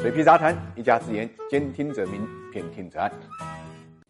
水皮杂谈，一家之言，兼听则明，偏听则暗。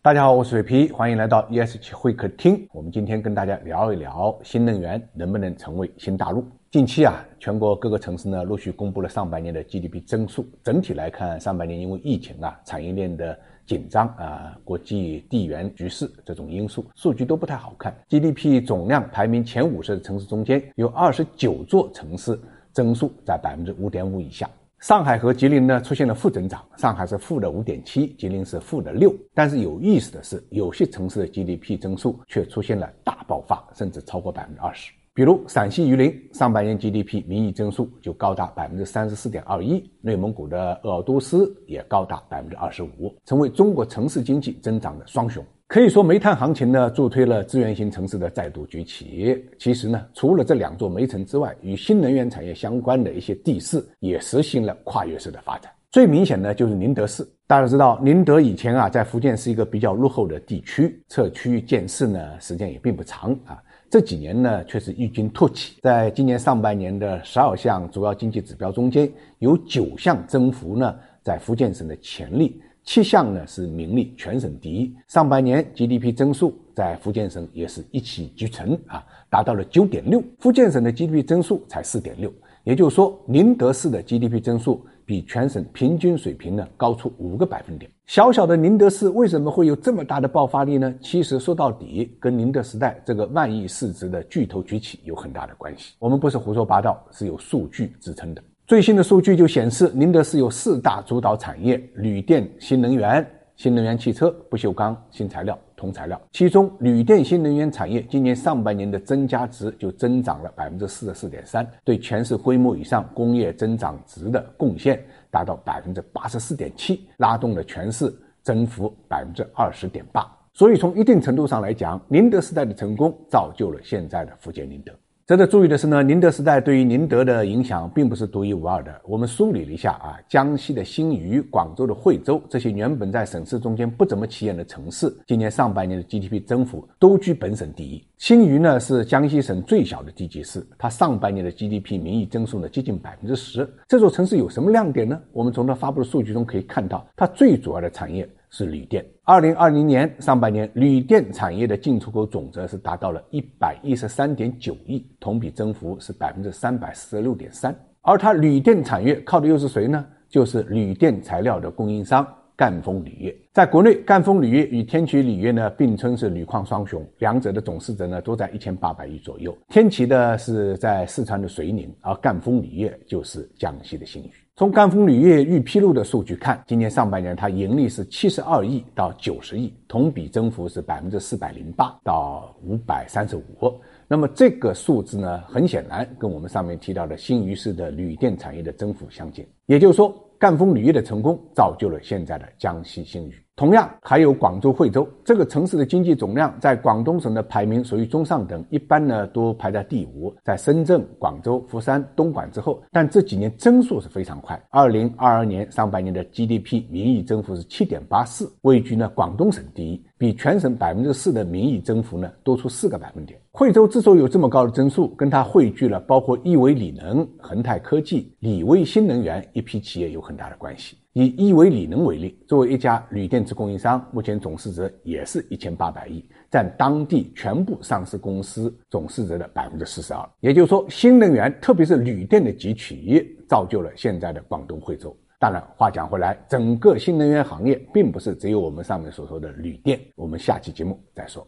大家好，我是水皮，欢迎来到 ESG 会客厅。我们今天跟大家聊一聊新能源能不能成为新大陆。近期啊，全国各个城市呢陆续公布了上半年的 GDP 增速。整体来看，上半年因为疫情啊、产业链的紧张啊、国际地缘局势这种因素，数据都不太好看。GDP 总量排名前五十的城市中间，有二十九座城市增速在百分之五点五以下。上海和吉林呢出现了负增长，上海是负的五点七，吉林是负的六。但是有意思的是，有些城市的 GDP 增速却出现了大爆发，甚至超过百分之二十。比如陕西榆林上半年 GDP 名义增速就高达百分之三十四点二一，内蒙古的鄂尔多斯也高达百分之二十五，成为中国城市经济增长的双雄。可以说，煤炭行情呢助推了资源型城市的再度崛起。其实呢，除了这两座煤城之外，与新能源产业相关的一些地市也实行了跨越式的发展。最明显的就是宁德市。大家知道，宁德以前啊在福建是一个比较落后的地区，撤区建市呢时间也并不长啊。这几年呢却是异军突起，在今年上半年的十二项主要经济指标中间，有九项增幅呢在福建省的潜力。七项呢是名列全省第一，上半年 GDP 增速在福建省也是一骑绝尘啊，达到了九点六。福建省的 GDP 增速才四点六，也就是说宁德市的 GDP 增速比全省平均水平呢高出五个百分点。小小的宁德市为什么会有这么大的爆发力呢？其实说到底，跟宁德时代这个万亿市值的巨头崛起有很大的关系。我们不是胡说八道，是有数据支撑的。最新的数据就显示，宁德市有四大主导产业：铝电、新能源、新能源汽车、不锈钢、新材料、铜材料。其中，铝电新能源产业今年上半年的增加值就增长了百分之四十四点三，对全市规模以上工业增长值的贡献达到百分之八十四点七，拉动了全市增幅百分之二十点八。所以，从一定程度上来讲，宁德时代的成功造就了现在的福建宁德。值得注意的是呢，宁德时代对于宁德的影响并不是独一无二的。我们梳理了一下啊，江西的新余、广州的惠州这些原本在省市中间不怎么起眼的城市，今年上半年的 GDP 增幅都居本省第一。新余呢是江西省最小的地级市，它上半年的 GDP 名义增速呢接近百分之十。这座城市有什么亮点呢？我们从它发布的数据中可以看到，它最主要的产业。是铝电。二零二零年上半年，铝电产业的进出口总值是达到了一百一十三点九亿，同比增幅是百分之三百四十六点三。而它铝电产业靠的又是谁呢？就是铝电材料的供应商赣锋铝业。在国内，赣锋铝业与天齐铝业呢并称是铝矿双雄，两者的总市值呢都在一千八百亿左右。天齐的是在四川的遂宁，而赣锋铝业就是江西的新余。从赣锋铝业预披露的数据看，今年上半年它盈利是七十二亿到九十亿，同比增幅是百分之四百零八到五百三十五。那么这个数字呢，很显然跟我们上面提到的新余市的铝电产业的增幅相近。也就是说，赣锋铝业的成功造就了现在的江西新余。同样还有广州惠州这个城市的经济总量在广东省的排名属于中上等，一般呢都排在第五，在深圳、广州、佛山、东莞之后。但这几年增速是非常快，二零二二年上半年的 GDP 名义增幅是七点八四，位居呢广东省第一，比全省百分之四的名义增幅呢多出四个百分点。惠州之所以有这么高的增速，跟它汇聚了包括亿维锂能、恒泰科技、理威新能源一批企业有很大的关系。以亿维锂能为例，作为一家铝电池供应商，目前总市值也是一千八百亿，占当地全部上市公司总市值的百分之四十二。也就是说，新能源特别是铝电的汲取，造就了现在的广东惠州。当然，话讲回来，整个新能源行业并不是只有我们上面所说的铝电。我们下期节目再说。